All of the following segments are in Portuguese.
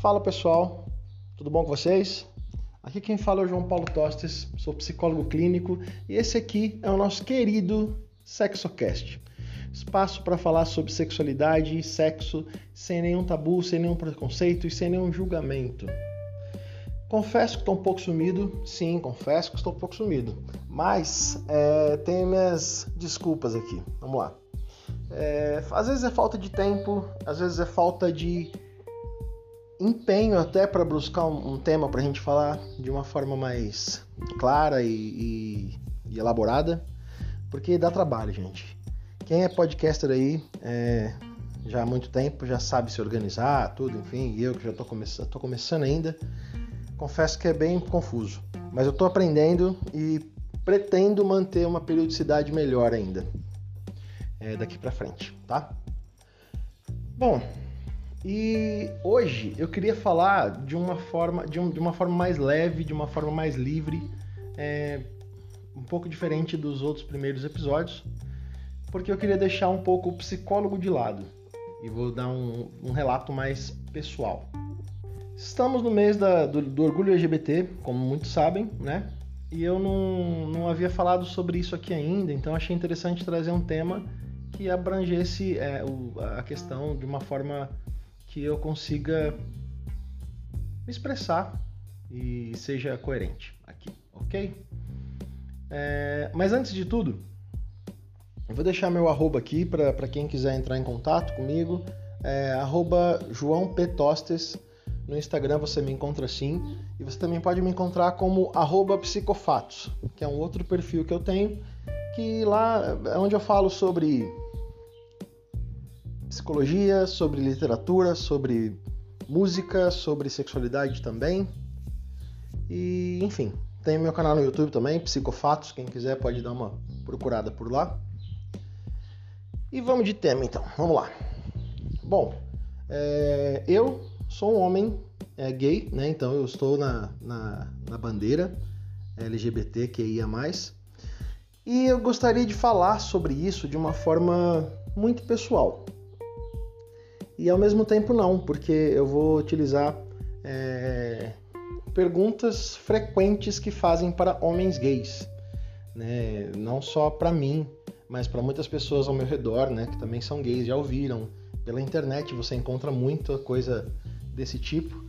Fala pessoal, tudo bom com vocês? Aqui quem fala é o João Paulo Tostes, sou psicólogo clínico e esse aqui é o nosso querido SexoCast. Espaço para falar sobre sexualidade e sexo sem nenhum tabu, sem nenhum preconceito e sem nenhum julgamento. Confesso que estou um pouco sumido, sim, confesso que estou um pouco sumido, mas é, tenho minhas desculpas aqui. Vamos lá. É, às vezes é falta de tempo, às vezes é falta de empenho até para buscar um, um tema para a gente falar de uma forma mais clara e, e, e, elaborada, porque dá trabalho, gente. Quem é podcaster aí é, já há muito tempo já sabe se organizar, tudo, enfim, eu que já estou começando, tô começando ainda, confesso que é bem confuso, mas eu estou aprendendo e pretendo manter uma periodicidade melhor ainda é, daqui para frente, tá? Bom, e hoje eu queria falar de uma forma, de, um, de uma forma mais leve, de uma forma mais livre, é, um pouco diferente dos outros primeiros episódios, porque eu queria deixar um pouco o psicólogo de lado e vou dar um, um relato mais pessoal. Estamos no mês da, do, do, orgulho LGBT, como muitos sabem, né? E eu não, não havia falado sobre isso aqui ainda, então achei interessante trazer um tema que abrangesse é, o, a questão de uma forma que eu consiga me expressar e seja coerente aqui, ok? É, mas antes de tudo, eu vou deixar meu arroba aqui para quem quiser entrar em contato comigo. É, arroba João P. Tostes. No Instagram você me encontra assim. E você também pode me encontrar como arroba Psicofatos, que é um outro perfil que eu tenho, que lá é onde eu falo sobre psicologia, sobre literatura, sobre música, sobre sexualidade também. E, enfim, tem meu canal no YouTube também, Psicofatos, quem quiser pode dar uma procurada por lá. E vamos de tema então, vamos lá. Bom, é, eu sou um homem é, gay, né? Então eu estou na, na, na bandeira LGBTQIA. E eu gostaria de falar sobre isso de uma forma muito pessoal e ao mesmo tempo não, porque eu vou utilizar é, perguntas frequentes que fazem para homens gays, né? não só para mim, mas para muitas pessoas ao meu redor, né, que também são gays, já ouviram. Pela internet você encontra muita coisa desse tipo.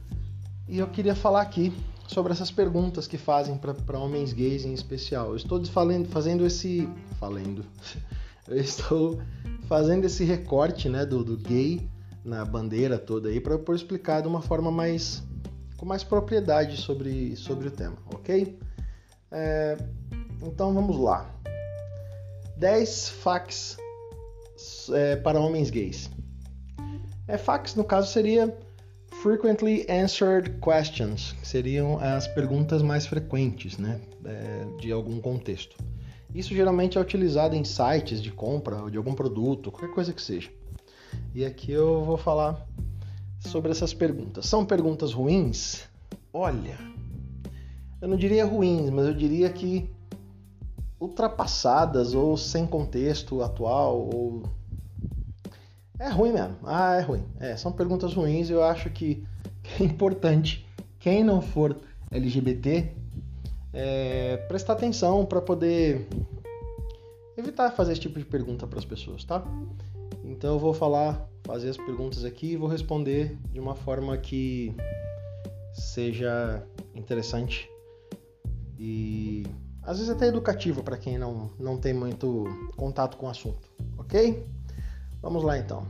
E eu queria falar aqui sobre essas perguntas que fazem para homens gays em especial. Eu estou falando, fazendo esse. Falando. Eu estou fazendo esse recorte né, do, do gay na bandeira toda aí para eu explicar de uma forma mais com mais propriedade sobre, sobre o tema, ok? É, então vamos lá. 10 fax é, para homens gays. É, fax no caso seria Frequently Answered Questions, que seriam as perguntas mais frequentes né, é, de algum contexto. Isso geralmente é utilizado em sites de compra ou de algum produto, qualquer coisa que seja. E aqui eu vou falar sobre essas perguntas. São perguntas ruins? Olha, eu não diria ruins, mas eu diria que ultrapassadas ou sem contexto atual ou é ruim mesmo. Ah, é ruim. É, são perguntas ruins. Eu acho que é importante quem não for LGBT é, prestar atenção para poder evitar fazer esse tipo de pergunta para as pessoas, tá? Então eu vou falar, fazer as perguntas aqui e vou responder de uma forma que seja interessante e às vezes até educativa para quem não, não tem muito contato com o assunto, ok? Vamos lá então.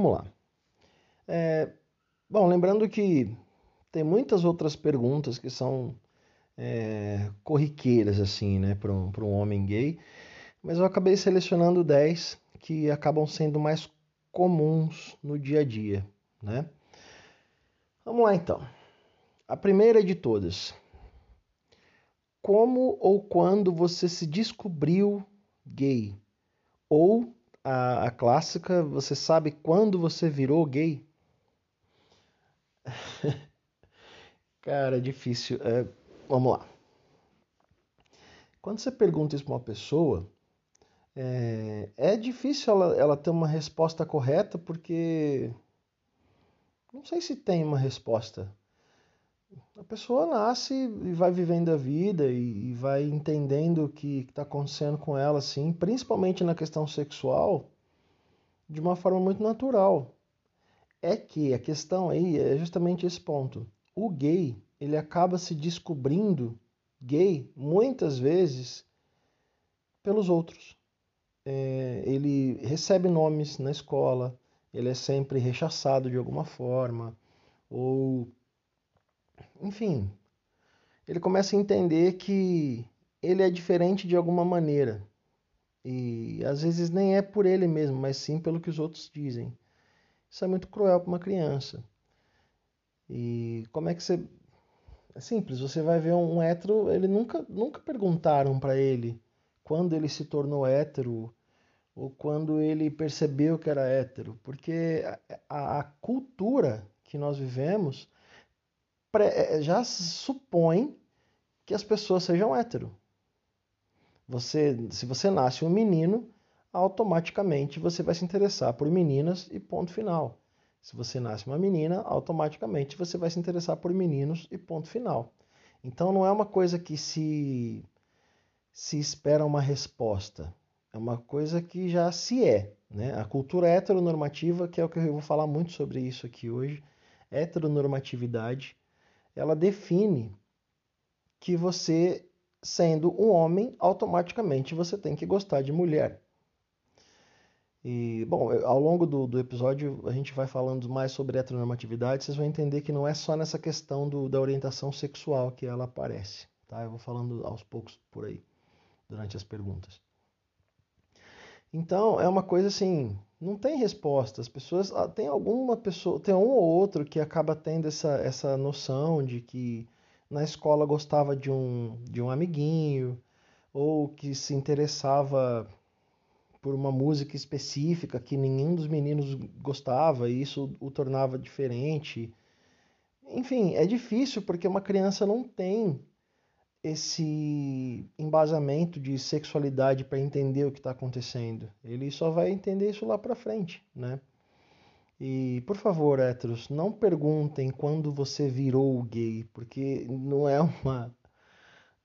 Vamos lá. É, bom, lembrando que tem muitas outras perguntas que são é, corriqueiras, assim, né, para um, homem gay, mas eu acabei selecionando 10 que acabam sendo mais comuns no dia a dia, né? Vamos lá então. A primeira de todas. Como ou quando você se descobriu gay? Ou a, a clássica, você sabe quando você virou gay? Cara, é difícil. É, vamos lá. Quando você pergunta isso para uma pessoa, é, é difícil ela, ela ter uma resposta correta, porque não sei se tem uma resposta. A pessoa nasce e vai vivendo a vida e, e vai entendendo o que está acontecendo com ela, assim, principalmente na questão sexual, de uma forma muito natural. É que a questão aí é justamente esse ponto. O gay, ele acaba se descobrindo gay muitas vezes pelos outros. É, ele recebe nomes na escola, ele é sempre rechaçado de alguma forma, ou enfim, ele começa a entender que ele é diferente de alguma maneira. E às vezes nem é por ele mesmo, mas sim pelo que os outros dizem. Isso é muito cruel para uma criança. E como é que você é simples, você vai ver um hétero, ele nunca, nunca perguntaram para ele quando ele se tornou hétero ou quando ele percebeu que era hétero, porque a, a cultura que nós vivemos já supõe que as pessoas sejam hétero. Você, se você nasce um menino, automaticamente você vai se interessar por meninas e ponto final. Se você nasce uma menina, automaticamente você vai se interessar por meninos e ponto final. Então não é uma coisa que se se espera uma resposta. É uma coisa que já se é. Né? A cultura heteronormativa, que é o que eu vou falar muito sobre isso aqui hoje, heteronormatividade, ela define que você, sendo um homem, automaticamente você tem que gostar de mulher. E, bom, ao longo do, do episódio a gente vai falando mais sobre heteronormatividade, vocês vão entender que não é só nessa questão do, da orientação sexual que ela aparece, tá? Eu vou falando aos poucos por aí, durante as perguntas. Então, é uma coisa assim, não tem resposta. As pessoas, ah, tem alguma pessoa, tem um ou outro que acaba tendo essa, essa noção de que na escola gostava de um, de um amiguinho, ou que se interessava por uma música específica que nenhum dos meninos gostava e isso o tornava diferente. Enfim, é difícil porque uma criança não tem esse embasamento de sexualidade para entender o que está acontecendo. Ele só vai entender isso lá para frente, né? E por favor, héteros, não perguntem quando você virou gay, porque não é uma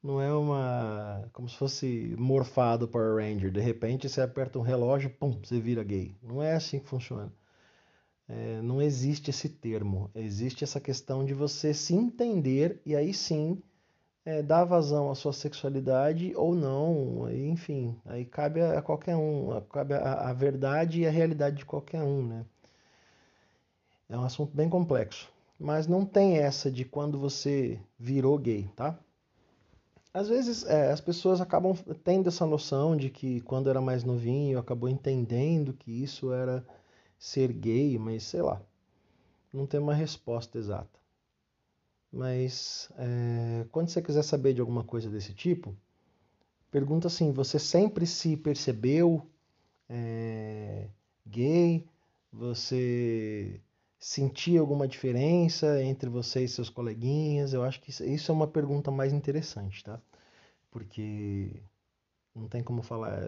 não é uma. como se fosse morfado Power Ranger. De repente você aperta um relógio, pum, você vira gay. Não é assim que funciona. É, não existe esse termo. Existe essa questão de você se entender e aí sim é, dar vazão à sua sexualidade ou não. Enfim, aí cabe a, qualquer um. Cabe a, a verdade e a realidade de qualquer um, né? É um assunto bem complexo. Mas não tem essa de quando você virou gay, tá? Às vezes é, as pessoas acabam tendo essa noção de que quando era mais novinho acabou entendendo que isso era ser gay, mas sei lá, não tem uma resposta exata. Mas é, quando você quiser saber de alguma coisa desse tipo, pergunta assim: você sempre se percebeu é, gay? Você sentir alguma diferença entre você e seus coleguinhas? Eu acho que isso é uma pergunta mais interessante, tá? Porque não tem como falar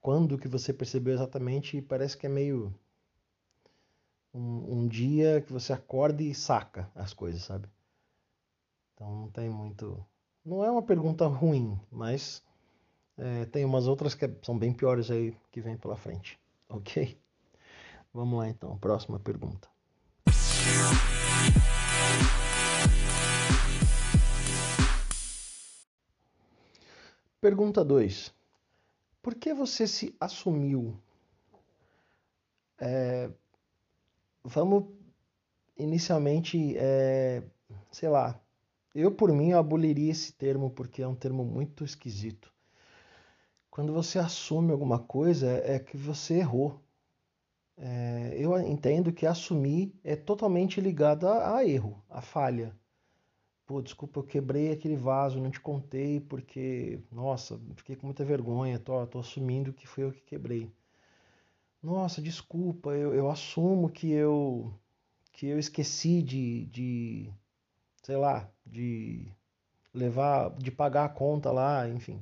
quando que você percebeu exatamente, parece que é meio um, um dia que você acorda e saca as coisas, sabe? Então não tem muito. Não é uma pergunta ruim, mas é, tem umas outras que são bem piores aí que vem pela frente, ok? Vamos lá então, próxima pergunta. Pergunta 2. Por que você se assumiu? É, vamos inicialmente, é, sei lá, eu por mim aboliria esse termo porque é um termo muito esquisito. Quando você assume alguma coisa é que você errou. É, eu entendo que assumir é totalmente ligado a, a, erro, a falha. Pô, desculpa, eu quebrei aquele vaso, não te contei porque, nossa, fiquei com muita vergonha, tô, tô assumindo que foi eu que quebrei. Nossa, desculpa, eu, eu assumo que eu que eu esqueci de, de, sei lá, de levar, de pagar a conta lá, enfim.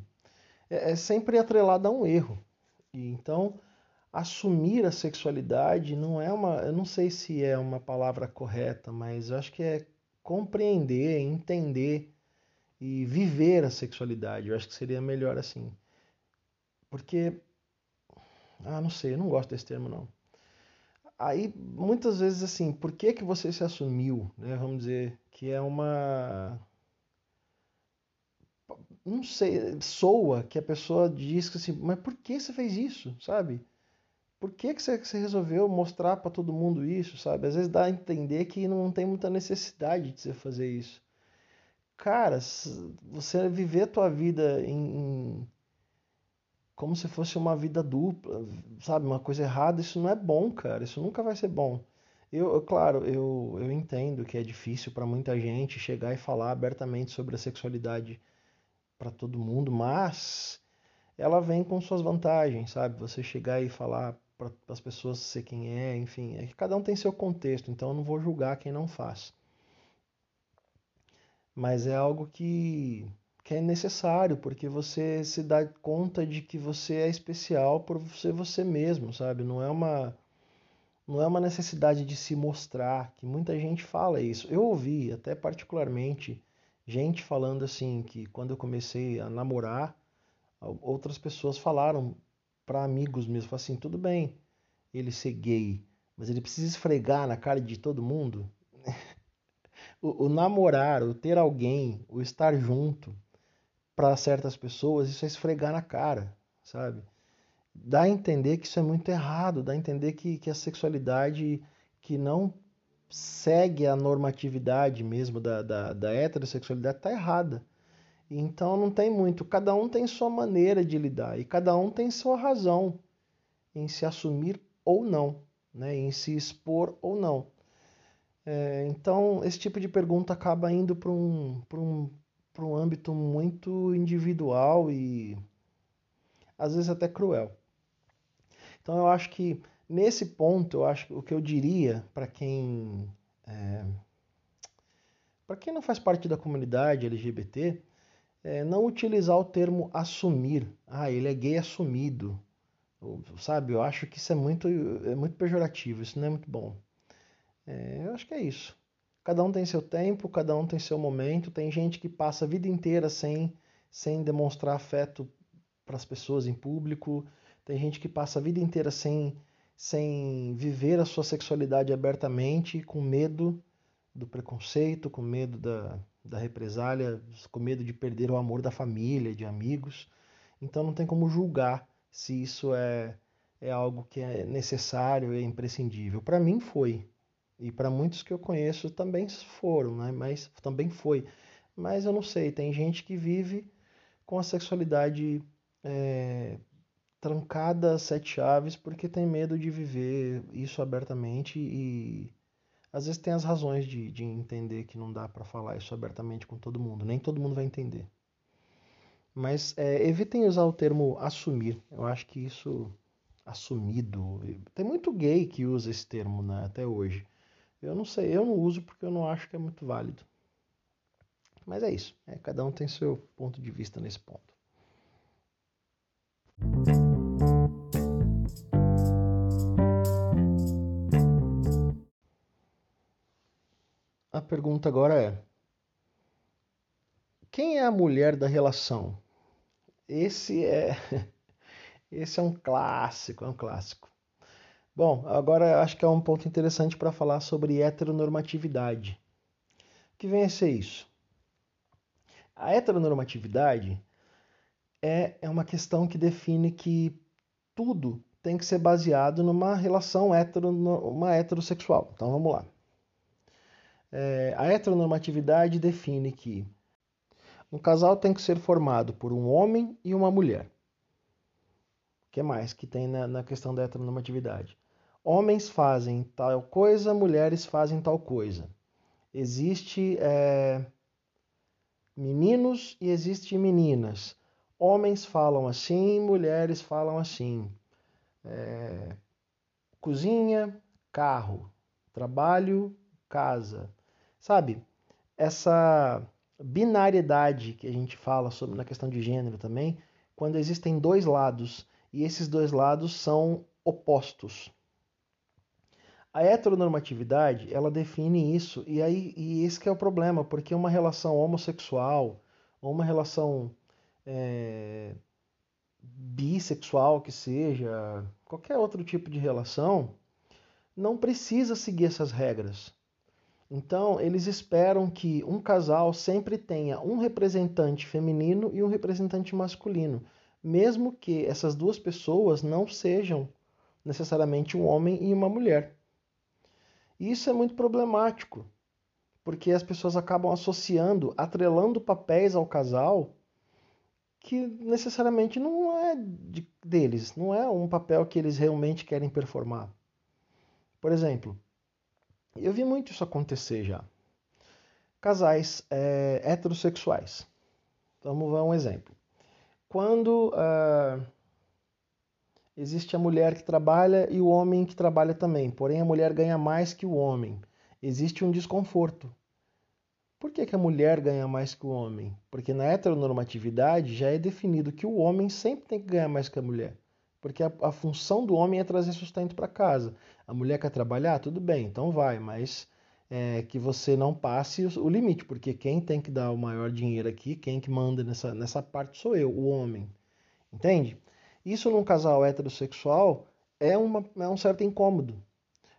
É, é sempre atrelado a um erro. E então, assumir a sexualidade não é uma, eu não sei se é uma palavra correta, mas eu acho que é compreender, entender e viver a sexualidade. Eu acho que seria melhor assim. Porque ah, não sei, eu não gosto desse termo não. Aí, muitas vezes assim, por que que você se assumiu, né? Vamos dizer que é uma não sei, soa que a pessoa diz que assim, mas por que você fez isso, sabe? Por que, que você, resolveu mostrar para todo mundo isso, sabe? Às vezes dá a entender que não tem muita necessidade de você fazer isso. Cara, você viver a tua vida em, em como se fosse uma vida dupla, sabe? Uma coisa errada, isso não é bom, cara. Isso nunca vai ser bom. Eu, eu claro, eu, eu entendo que é difícil para muita gente chegar e falar abertamente sobre a sexualidade para todo mundo, mas ela vem com suas vantagens, sabe? Você chegar e falar para as pessoas ser quem é, enfim, é que cada um tem seu contexto, então eu não vou julgar quem não faz. Mas é algo que, que é necessário, porque você se dá conta de que você é especial por ser você mesmo, sabe? Não é uma não é uma necessidade de se mostrar, que muita gente fala isso. Eu ouvi até particularmente gente falando assim que quando eu comecei a namorar, outras pessoas falaram para amigos mesmo, assim, tudo bem ele ser gay, mas ele precisa esfregar na cara de todo mundo. o, o namorar, o ter alguém, o estar junto para certas pessoas, isso é esfregar na cara, sabe? Dá a entender que isso é muito errado, dá a entender que, que a sexualidade que não segue a normatividade mesmo da, da, da heterossexualidade está errada. Então não tem muito. Cada um tem sua maneira de lidar e cada um tem sua razão em se assumir ou não, né? em se expor ou não. É, então esse tipo de pergunta acaba indo para um, um, um âmbito muito individual e às vezes até cruel. Então eu acho que Nesse ponto, eu acho o que eu diria para quem é, para quem não faz parte da comunidade LGBT é não utilizar o termo assumir. Ah, ele é gay assumido. Sabe? Eu acho que isso é muito, é muito pejorativo, isso não é muito bom. É, eu acho que é isso. Cada um tem seu tempo, cada um tem seu momento. Tem gente que passa a vida inteira sem, sem demonstrar afeto para as pessoas em público. Tem gente que passa a vida inteira sem sem viver a sua sexualidade abertamente, com medo do preconceito, com medo da, da represália, com medo de perder o amor da família, de amigos. Então não tem como julgar se isso é, é algo que é necessário, é imprescindível. Para mim foi. E para muitos que eu conheço também foram, né? mas também foi. Mas eu não sei, tem gente que vive com a sexualidade é, trancada a sete chaves porque tem medo de viver isso abertamente e às vezes tem as razões de, de entender que não dá para falar isso abertamente com todo mundo. Nem todo mundo vai entender. Mas é, evitem usar o termo assumir. Eu acho que isso assumido. Tem muito gay que usa esse termo né, até hoje. Eu não sei, eu não uso porque eu não acho que é muito válido. Mas é isso. É, cada um tem seu ponto de vista nesse ponto. A pergunta agora é: quem é a mulher da relação? Esse é esse é um clássico, é um clássico. Bom, agora acho que é um ponto interessante para falar sobre heteronormatividade. O que vem a ser isso? A heteronormatividade é, é uma questão que define que tudo tem que ser baseado numa relação hetero, uma heterossexual. Então vamos lá. É, a heteronormatividade define que um casal tem que ser formado por um homem e uma mulher. O que mais que tem na, na questão da heteronormatividade? Homens fazem tal coisa, mulheres fazem tal coisa. Existe é, meninos e existe meninas. Homens falam assim, mulheres falam assim. É, cozinha, carro, trabalho, casa. Sabe? essa binariedade que a gente fala sobre na questão de gênero também, quando existem dois lados e esses dois lados são opostos. A heteronormatividade, ela define isso, e aí e esse que é o problema, porque uma relação homossexual ou uma relação é, bissexual que seja, qualquer outro tipo de relação, não precisa seguir essas regras. Então, eles esperam que um casal sempre tenha um representante feminino e um representante masculino, mesmo que essas duas pessoas não sejam necessariamente um homem e uma mulher. E isso é muito problemático, porque as pessoas acabam associando, atrelando papéis ao casal que necessariamente não é de, deles, não é um papel que eles realmente querem performar. Por exemplo, eu vi muito isso acontecer já. Casais é, heterossexuais. Vamos ver um exemplo. Quando uh, existe a mulher que trabalha e o homem que trabalha também, porém a mulher ganha mais que o homem, existe um desconforto. Por que, que a mulher ganha mais que o homem? Porque na heteronormatividade já é definido que o homem sempre tem que ganhar mais que a mulher. Porque a, a função do homem é trazer sustento para casa. A mulher quer trabalhar? Tudo bem, então vai, mas é, que você não passe o, o, limite, porque quem tem que dar o maior dinheiro aqui, quem que manda nessa, nessa parte sou eu, o homem. Entende? Isso num casal heterossexual é, uma, é um certo incômodo.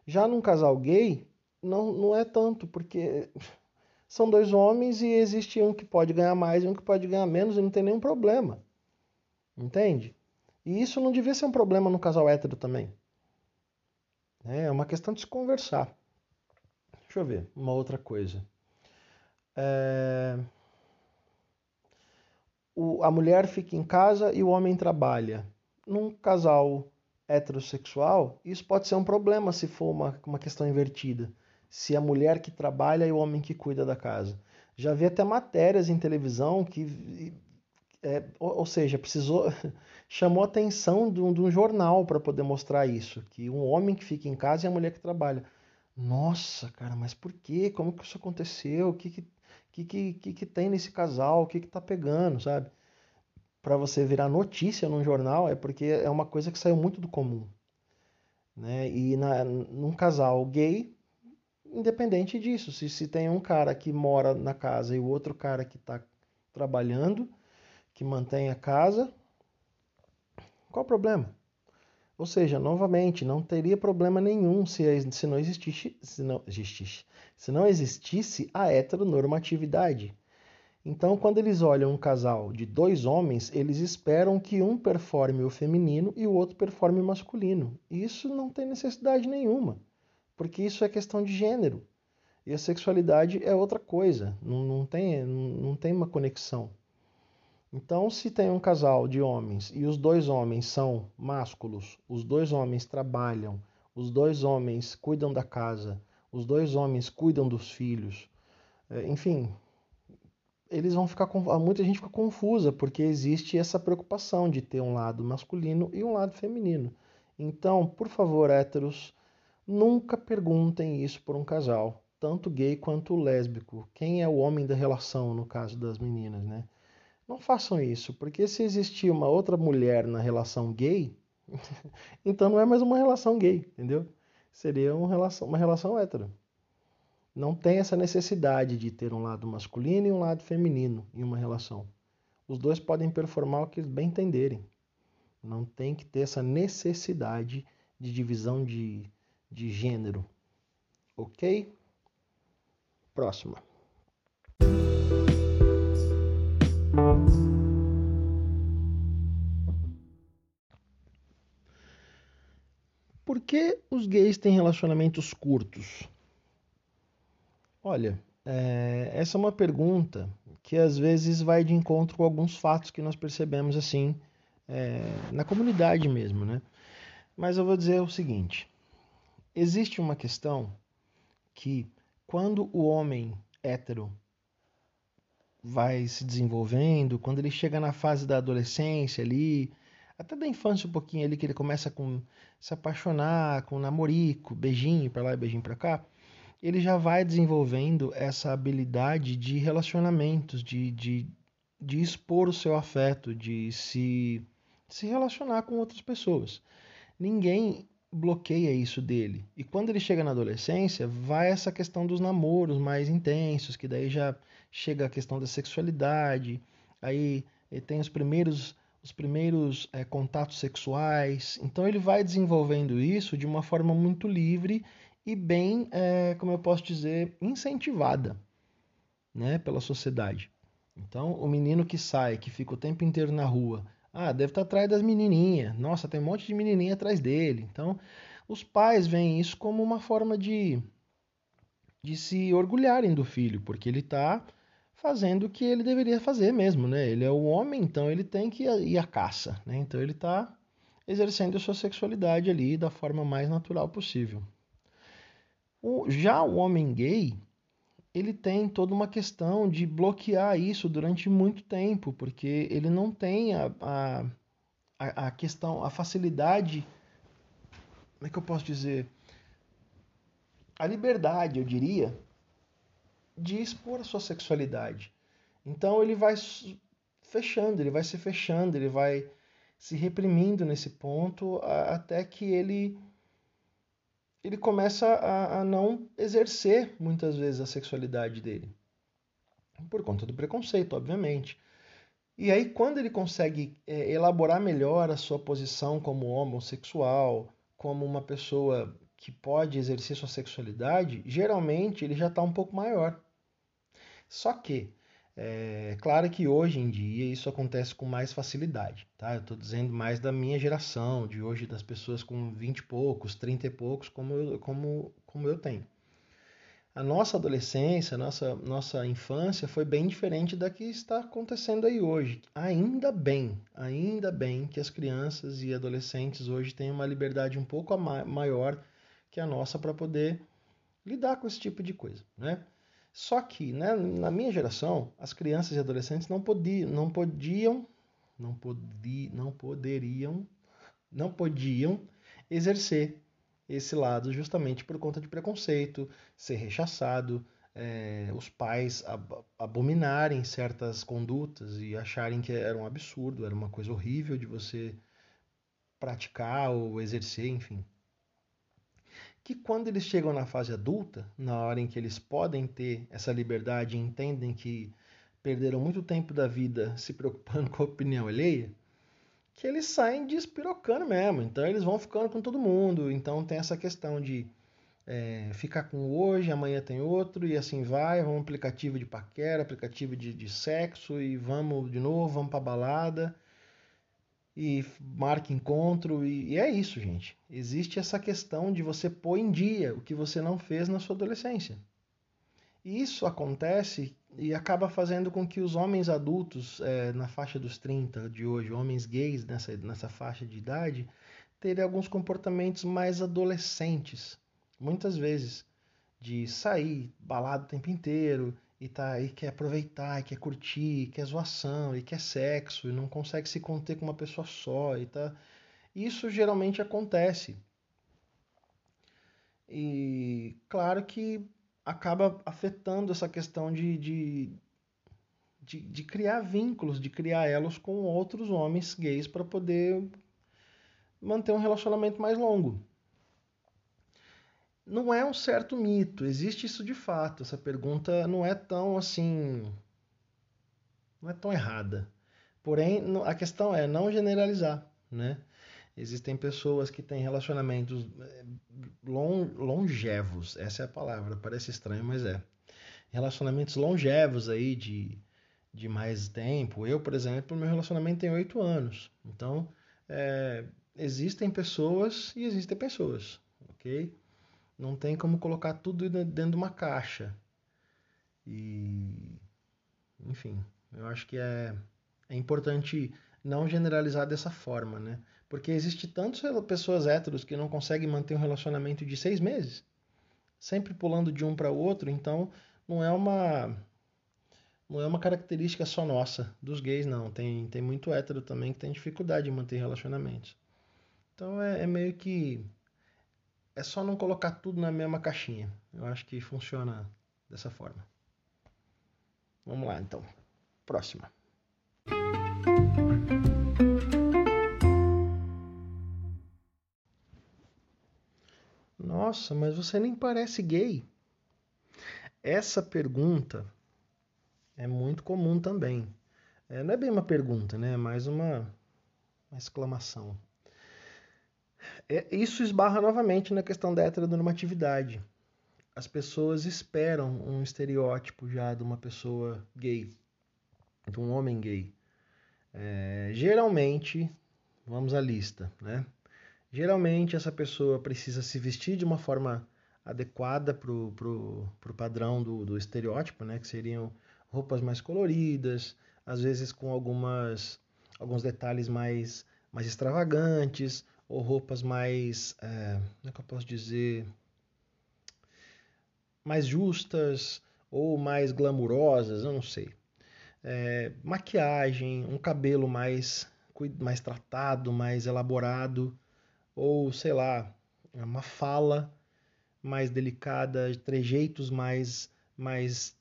Já num casal gay, não, não é tanto, porque são dois homens e existe um que pode ganhar mais e um que pode ganhar menos e não tem nenhum problema. Entende? E isso não devia ser um problema no casal hétero também. É uma questão de se conversar. Deixa eu ver, uma outra coisa. É... O, a mulher fica em casa e o homem trabalha. Num casal heterossexual, isso pode ser um problema se for uma, uma questão invertida se a mulher que trabalha e o homem que cuida da casa. Já vi até matérias em televisão que, é, ou, seja, precisou chamou a atenção de um, de um jornal para poder mostrar isso, que um homem que fica em casa e a mulher que trabalha. Nossa, cara, mas por quê? Como que isso aconteceu? O que que, que, que, que tem nesse casal? O que que tá pegando, sabe? Para você virar notícia num jornal é porque é uma coisa que saiu muito do comum. Né? E na, num casal gay, independente disso, se, se tem um cara que mora na casa e o outro cara que está trabalhando, que mantém a casa, qual o problema? Ou seja, novamente, não teria problema nenhum se, se não existisse, se não existisse, se não existisse a heteronormatividade. Então, quando eles olham um casal de dois homens, eles esperam que um performe o feminino e o outro performe o masculino. E isso não tem necessidade nenhuma porque isso é questão de gênero. E a sexualidade é outra coisa, não, não, tem, não tem uma conexão. Então, se tem um casal de homens e os dois homens são másculos, os dois homens trabalham, os dois homens cuidam da casa, os dois homens cuidam dos filhos, é, enfim, eles vão ficar muita gente fica confusa porque existe essa preocupação de ter um lado masculino e um lado feminino. Então, por favor, héteros, Nunca perguntem isso por um casal, tanto gay quanto lésbico. Quem é o homem da relação, no caso das meninas, né? Não façam isso, porque se existir uma outra mulher na relação gay, então não é mais uma relação gay, entendeu? Seria uma relação, uma relação hétero. Não tem essa necessidade de ter um lado masculino e um lado feminino em uma relação. Os dois podem performar o que eles bem entenderem. Não tem que ter essa necessidade de divisão de de gênero. Ok? Próxima. Por que os gays têm relacionamentos curtos? Olha, é, essa é uma pergunta que às vezes vai de encontro com alguns fatos que nós percebemos assim é, na comunidade mesmo, né? Mas eu vou dizer o seguinte: Existe uma questão que quando o homem hétero vai se desenvolvendo, quando ele chega na fase da adolescência ali, até da infância um pouquinho ali que ele começa com se apaixonar, com namorico, beijinho para lá e beijinho para cá, ele já vai desenvolvendo essa habilidade de relacionamentos, de, de, de expor o seu afeto, de se, se relacionar com outras pessoas. Ninguém bloqueia isso dele. E quando ele chega na adolescência, vai essa questão dos namoros mais intensos, que daí já chega a questão da sexualidade, aí tem os primeiros os primeiros é, contatos sexuais. Então ele vai desenvolvendo isso de uma forma muito livre e bem, é, como eu posso dizer, incentivada né, pela sociedade. Então o menino que sai, que fica o tempo inteiro na rua, ah, deve estar atrás das menininhas. Nossa, tem um monte de menininha atrás dele. Então os pais veem isso como uma forma de, de se orgulharem do filho, porque ele está fazendo o que ele deveria fazer mesmo, né? Ele é o homem, então ele tem que ir à caça, né? Então ele está exercendo a sua sexualidade ali da forma mais natural possível. O, já o homem gay, ele tem toda uma questão de bloquear isso durante muito tempo, porque ele não tem a, a, a questão, a facilidade, como é que eu posso dizer? A liberdade, eu diria, de expor a sua sexualidade. Então ele vai fechando, ele vai se fechando, ele vai se reprimindo nesse ponto até que ele ele começa a, a, não exercer muitas vezes a sexualidade dele por conta do preconceito, obviamente. E aí quando ele consegue é, elaborar melhor a sua posição como homossexual, como uma pessoa que pode exercer sua sexualidade, geralmente ele já está um pouco maior. Só que, é claro que hoje em dia isso acontece com mais facilidade, tá? Eu estou dizendo mais da minha geração, de hoje, das pessoas com 20 e poucos, 30 e poucos, como eu, como, como eu tenho. A nossa adolescência, nossa, nossa infância foi bem diferente da que está acontecendo aí hoje. Ainda bem, ainda bem que as crianças e adolescentes hoje têm uma liberdade um pouco maior que a nossa para poder lidar com esse tipo de coisa, né? Só que, né, na minha geração, as crianças e adolescentes não podiam, não podiam, não podi, não poderiam, não podiam exercer esse lado justamente por conta de preconceito, ser rechaçado, é, os pais ab abominarem certas condutas e acharem que era um absurdo, era uma coisa horrível de você praticar ou exercer, enfim que quando eles chegam na fase adulta, na hora em que eles podem ter essa liberdade e entendem que perderam muito tempo da vida se preocupando com a opinião alheia, que eles saem despirocando mesmo. Então eles vão ficando com todo mundo. Então tem essa questão de é, ficar com hoje, amanhã tem outro, e assim vai. Vamos aplicativo de paquera, aplicativo de, de sexo, e vamos de novo, vamos pra balada e marca encontro e, e, é isso, gente. Existe essa questão de você pôr em dia o que você não fez na sua adolescência. Isso acontece e acaba fazendo com que os homens adultos é, na faixa dos 30 de hoje, homens gays nessa, nessa faixa de idade, terem alguns comportamentos mais adolescentes, muitas vezes, de sair balado o tempo inteiro, e tá e quer aproveitar, e quer curtir, e quer zoação, e quer sexo, e não consegue se conter com uma pessoa só, e tá. Isso geralmente acontece. E claro que acaba afetando essa questão de, de, de, de criar vínculos, de criar elos com outros homens gays para poder manter um relacionamento mais longo não é um certo mito, existe isso de fato. Essa pergunta não é tão assim. não é tão errada. Porém, a questão é não generalizar, né? Existem pessoas que têm relacionamentos eh, longevos, essa é a palavra, parece estranho, mas é. Relacionamentos longevos aí de, de mais tempo. Eu, por exemplo, meu relacionamento tem oito anos. Então, é, existem pessoas e existem pessoas, ok? Não tem como colocar tudo dentro de uma caixa. E. Enfim, eu acho que é, é importante não generalizar dessa forma, né? Porque existe tantas pessoas héteros que não conseguem manter um relacionamento de seis meses, sempre pulando de um para o outro, então não é uma não é uma característica só nossa dos gays, não. Tem, tem muito hétero também que tem dificuldade em manter relacionamentos. Então é, é meio que é só não colocar tudo na mesma caixinha. Eu acho que funciona dessa forma. Vamos lá, então. Próxima. Nossa, mas você nem parece gay. Essa pergunta é muito comum também. É, não é bem uma pergunta, né? É mais uma, uma exclamação. É, isso esbarra novamente na questão da heteronormatividade. As pessoas esperam um estereótipo já de uma pessoa gay, de um homem gay. É, geralmente, vamos à lista, né? Geralmente essa pessoa precisa se vestir de uma forma adequada para o pro, pro padrão do, do estereótipo, né? Que seriam roupas mais coloridas, às vezes com algumas alguns detalhes mais mais extravagantes ou roupas mais é, como é que eu posso dizer mais justas ou mais glamurosas, eu não sei. É, maquiagem, um cabelo mais mais tratado, mais elaborado, ou sei lá, uma fala mais delicada, trejeitos mais, mais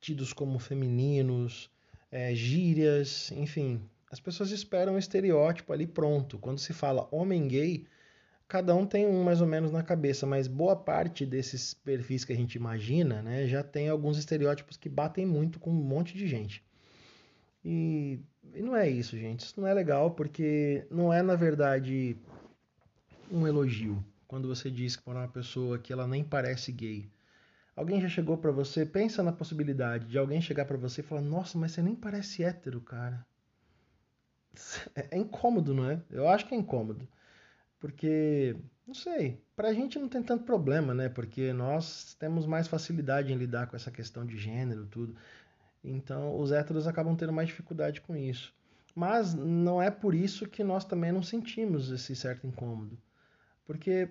tidos como femininos, é, gírias, enfim. As pessoas esperam um estereótipo ali pronto. Quando se fala homem gay, cada um tem um mais ou menos na cabeça, mas boa parte desses perfis que a gente imagina né, já tem alguns estereótipos que batem muito com um monte de gente. E, e não é isso, gente. Isso não é legal porque não é, na verdade, um elogio quando você diz para uma pessoa que ela nem parece gay. Alguém já chegou para você, pensa na possibilidade de alguém chegar para você e falar: "Nossa, mas você nem parece hétero, cara". É, é incômodo, não é? Eu acho que é incômodo. Porque, não sei, pra gente não tem tanto problema, né? Porque nós temos mais facilidade em lidar com essa questão de gênero, tudo. Então, os héteros acabam tendo mais dificuldade com isso. Mas não é por isso que nós também não sentimos esse certo incômodo. Porque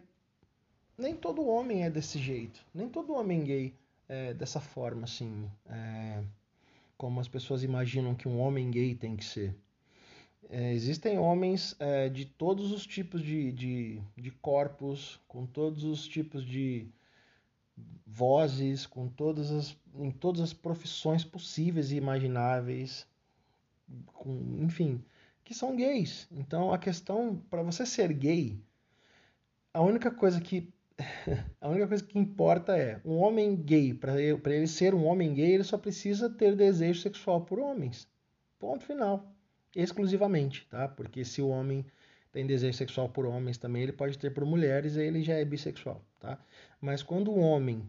nem todo homem é desse jeito. Nem todo homem gay é dessa forma, assim. É, como as pessoas imaginam que um homem gay tem que ser. É, existem homens é, de todos os tipos de, de, de corpos, com todos os tipos de vozes, com todas as, em todas as profissões possíveis e imagináveis, com, enfim, que são gays. Então a questão, para você ser gay, a única coisa que a única coisa que importa é um homem gay, para ele, ele ser um homem gay, ele só precisa ter desejo sexual por homens. Ponto final. Exclusivamente, tá? Porque se o homem tem desejo sexual por homens também, ele pode ter por mulheres, aí ele já é bissexual, tá? Mas quando o homem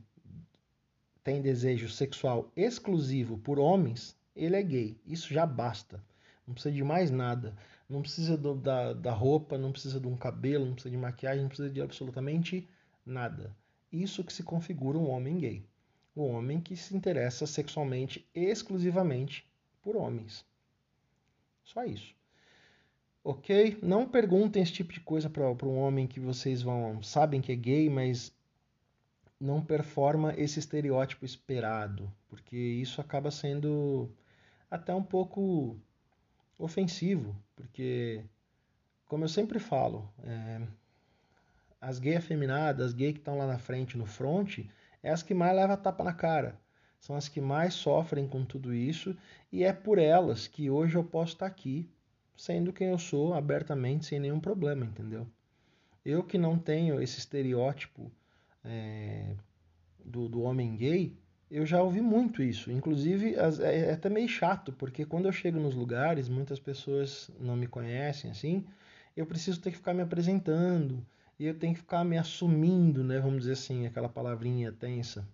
tem desejo sexual exclusivo por homens, ele é gay. Isso já basta. Não precisa de mais nada. Não precisa do, da, da roupa, não precisa de um cabelo, não precisa de maquiagem, não precisa de absolutamente nada. Isso que se configura um homem gay. O homem que se interessa sexualmente exclusivamente por homens. Só isso. Ok? Não perguntem esse tipo de coisa para um homem que vocês vão sabem que é gay, mas não performa esse estereótipo esperado, porque isso acaba sendo até um pouco ofensivo, porque, como eu sempre falo, é, as gays afeminadas, as gays que estão lá na frente, no front, é as que mais levam tapa na cara. São as que mais sofrem com tudo isso e é por elas que hoje eu posso estar aqui, sendo quem eu sou, abertamente, sem nenhum problema, entendeu? Eu que não tenho esse estereótipo é, do, do homem gay, eu já ouvi muito isso. Inclusive, é, é até meio chato, porque quando eu chego nos lugares, muitas pessoas não me conhecem assim, eu preciso ter que ficar me apresentando, e eu tenho que ficar me assumindo, né? Vamos dizer assim, aquela palavrinha tensa.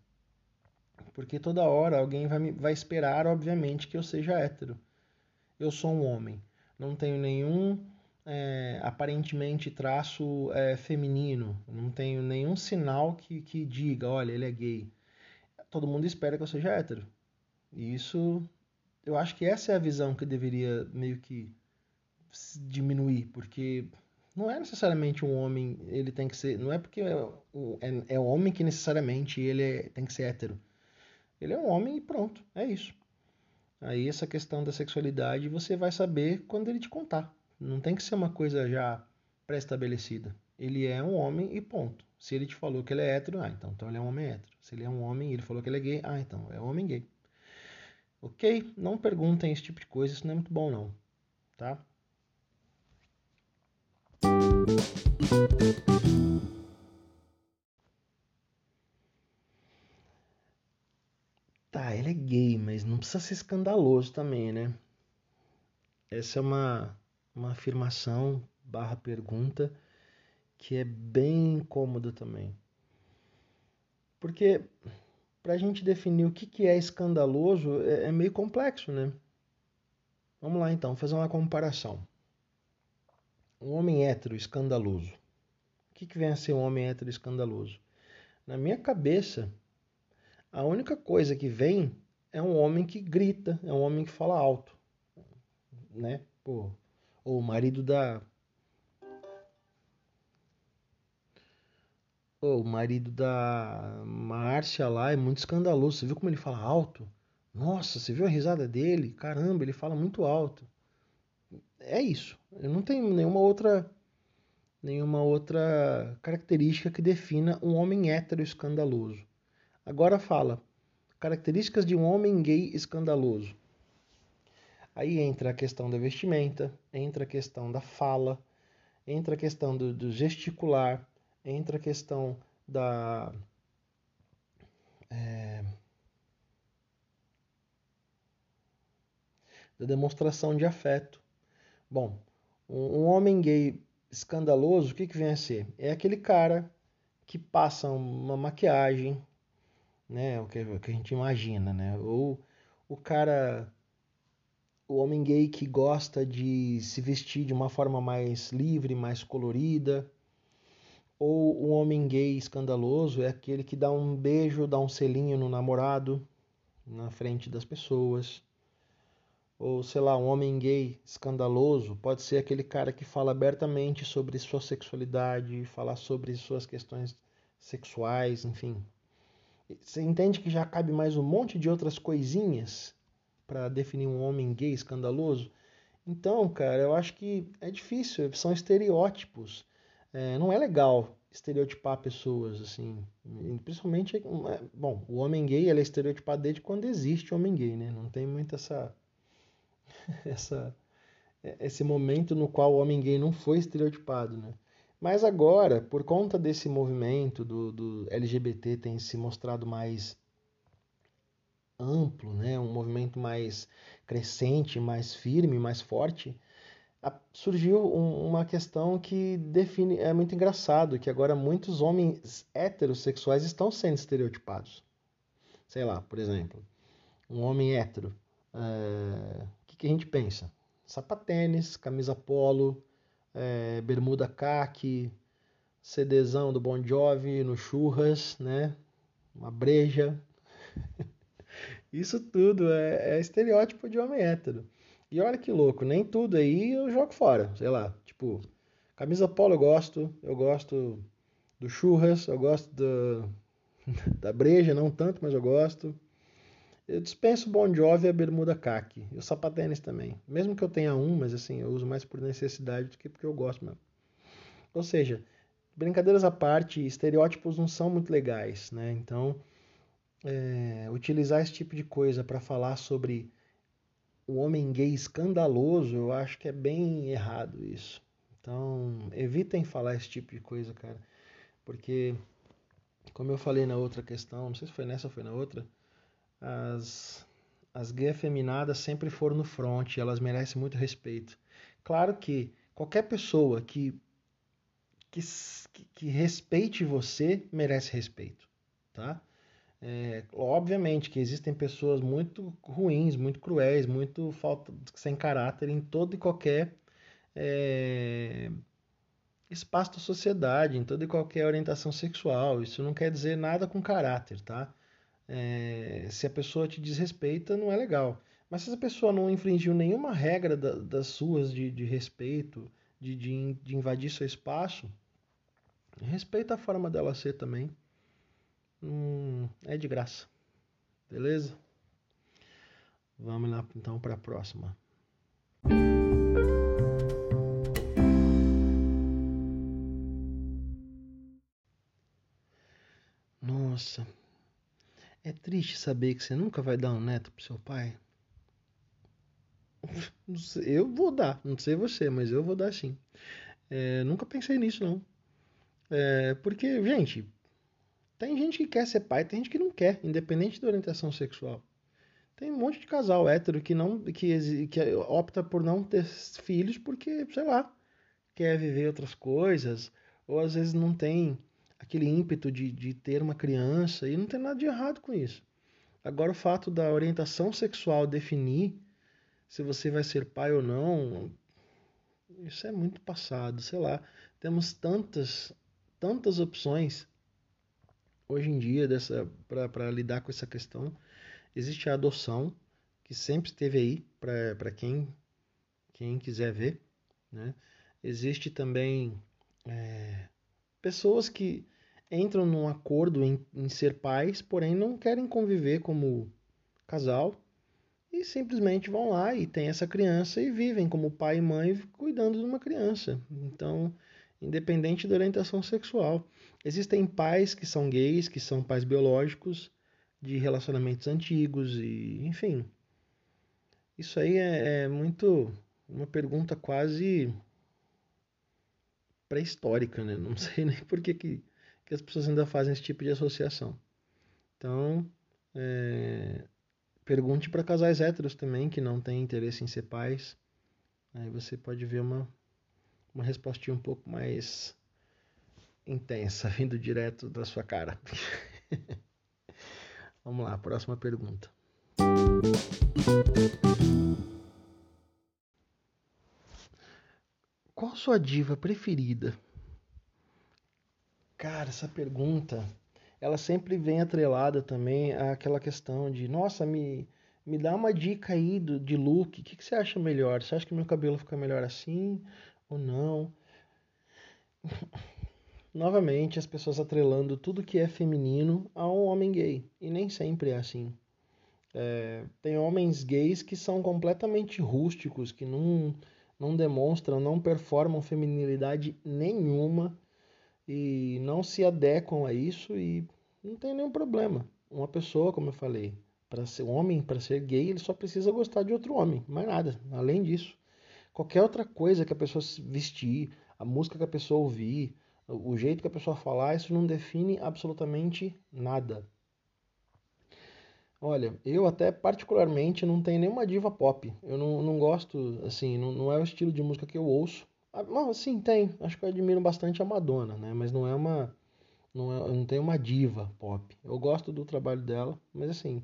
Porque toda hora alguém vai, me, vai esperar, obviamente, que eu seja hétero. Eu sou um homem. Não tenho nenhum é, aparentemente traço é, feminino. Não tenho nenhum sinal que, que diga, olha, ele é gay todo mundo espera que eu seja hétero. E isso, eu acho que essa é a visão que deveria meio que diminuir, porque não é necessariamente um homem, ele tem que ser, não é porque é, é, é homem que necessariamente ele é, tem que ser hétero. Ele é um homem e pronto, é isso. Aí essa questão da sexualidade você vai saber quando ele te contar. Não tem que ser uma coisa já pré-estabelecida. ele é um homem e ponto. Se ele te falou que ele é hétero, ah, então, então ele é um homem hétero. Se ele é um homem e ele falou que ele é gay, ah, então é um homem gay. Ok? Não perguntem esse tipo de coisa, isso não é muito bom não, tá? Tá, ele é gay, mas não precisa ser escandaloso também, né? Essa é uma, uma afirmação barra pergunta que é bem incômoda também. Porque para a gente definir o que, que é escandaloso é, é meio complexo, né? Vamos lá então, fazer uma comparação. Um homem hétero escandaloso. O que, que vem a ser um homem hétero escandaloso? Na minha cabeça, a única coisa que vem é um homem que grita, é um homem que fala alto, né? Pô, ou o marido da o marido da Márcia lá é muito escandaloso. Você viu como ele fala alto? Nossa, você viu a risada dele? Caramba, ele fala muito alto. É isso. Eu não tenho nenhuma outra nenhuma outra característica que defina um homem hétero escandaloso. Agora fala características de um homem gay escandaloso. Aí entra a questão da vestimenta, entra a questão da fala, entra a questão do, do gesticular, entra a questão da. É, da demonstração de afeto. Bom, um, um homem gay escandaloso, o que, que vem a ser? É aquele cara que passa uma maquiagem, né? O que, o que a gente imagina, né? Ou o cara o homem gay que gosta de se vestir de uma forma mais livre, mais colorida, ou o homem gay escandaloso é aquele que dá um beijo, dá um selinho no namorado na frente das pessoas. Ou sei lá, um homem gay escandaloso pode ser aquele cara que fala abertamente sobre sua sexualidade, falar sobre suas questões sexuais, enfim. Você entende que já cabe mais um monte de outras coisinhas para definir um homem gay escandaloso? Então, cara, eu acho que é difícil, são estereótipos é, não é legal estereotipar pessoas, assim. Principalmente, é, bom, o homem gay ele é estereotipado desde quando existe homem gay, né? Não tem muito essa, essa, esse momento no qual o homem gay não foi estereotipado, né? Mas agora, por conta desse movimento do, do LGBT tem se mostrado mais amplo, né? Um movimento mais crescente, mais firme, mais forte surgiu um, uma questão que define é muito engraçado que agora muitos homens heterossexuais estão sendo estereotipados sei lá por exemplo um homem hétero o é, que, que, a gente pensa sapatênis camisa polo é, bermuda caque CDzão do Bon Jovi no churras né uma breja isso tudo é, é estereótipo de homem hétero e olha que louco, nem tudo aí eu jogo fora, sei lá. Tipo, camisa polo eu gosto, eu gosto do churras, eu gosto do, da breja, não tanto, mas eu gosto. Eu dispenso Bon Jovi e a bermuda caque. E o sapatênis também. Mesmo que eu tenha um, mas assim, eu uso mais por necessidade do que porque eu gosto mesmo. Ou seja, brincadeiras à parte, estereótipos não são muito legais, né? Então, é, utilizar esse tipo de coisa para falar sobre o homem gay escandaloso, eu acho que é bem errado isso. Então, evitem falar esse tipo de coisa, cara. Porque, como eu falei na outra questão, não sei se foi nessa ou foi na outra, as, as gays afeminadas sempre foram no front, elas merecem muito respeito. Claro que qualquer pessoa que, que, que respeite você merece respeito, tá? É, obviamente que existem pessoas muito ruins, muito cruéis, muito falta, sem caráter em todo e qualquer é, espaço da sociedade, em toda e qualquer orientação sexual. Isso não quer dizer nada com caráter, tá? É, se a pessoa te desrespeita, não é legal. Mas se a pessoa não infringiu nenhuma regra da, das suas de, de respeito, de, de, de invadir seu espaço, respeita a forma dela ser também. Hum, é de graça. Beleza? Vamos lá então para a próxima. Nossa, é triste saber que você nunca vai dar um neto pro seu pai. Eu vou dar, não sei você, mas eu vou dar sim. É, nunca pensei nisso, não. É, porque, gente, tem gente que quer ser pai, tem gente que não quer, independente da orientação sexual. Tem um monte de casal hétero que não que, que opta por não ter filhos porque, sei lá, quer viver outras coisas, ou às vezes não tem aquele ímpeto de, de ter uma criança, e não tem nada de errado com isso. Agora, o fato da orientação sexual definir se você vai ser pai ou não, isso é muito passado, sei lá. Temos tantas, tantas opções hoje em dia dessa para lidar com essa questão. Existe a adoção, que sempre esteve aí para quem, quem quiser ver. Né? Existe também é, pessoas que entram num acordo em, em ser pais, porém não querem conviver como casal e simplesmente vão lá e têm essa criança e vivem como pai e mãe cuidando de uma criança. Então, independente da orientação sexual. Existem pais que são gays, que são pais biológicos de relacionamentos antigos e, enfim. Isso aí é, é muito uma pergunta quase pré-histórica, né? Não sei nem por que, que, que, as pessoas ainda fazem esse tipo de associação. Então, é, pergunte para casais héteros também que não têm interesse em ser pais. Aí você pode ver uma, uma respostinha um pouco mais intensa, vindo direto da sua cara. Vamos lá, próxima pergunta. Qual a sua diva preferida? Cara, essa pergunta, ela sempre vem atrelada também àquela questão de, nossa, me, me dá uma dica aí do, de look, o que, que você acha melhor? Você acha que meu cabelo fica melhor assim ou não? novamente as pessoas atrelando tudo que é feminino a um homem gay. E nem sempre é assim. É, tem homens gays que são completamente rústicos, que não, não demonstram, não performam feminilidade nenhuma e não se adequam a isso e não tem nenhum problema. Uma pessoa, como eu falei, para ser homem, para ser gay, ele só precisa gostar de outro homem, mais nada. Além disso, qualquer outra coisa que a pessoa vestir, a música que a pessoa ouvir, o jeito que a pessoa falar, isso não define absolutamente nada. Olha, eu até particularmente não tenho nenhuma diva pop. Eu não, não gosto, assim, não, não é o estilo de música que eu ouço. Ah, não, sim, tem. Acho que eu admiro bastante a Madonna, né? Mas não é uma. Não, é, não tenho uma diva pop. Eu gosto do trabalho dela, mas assim,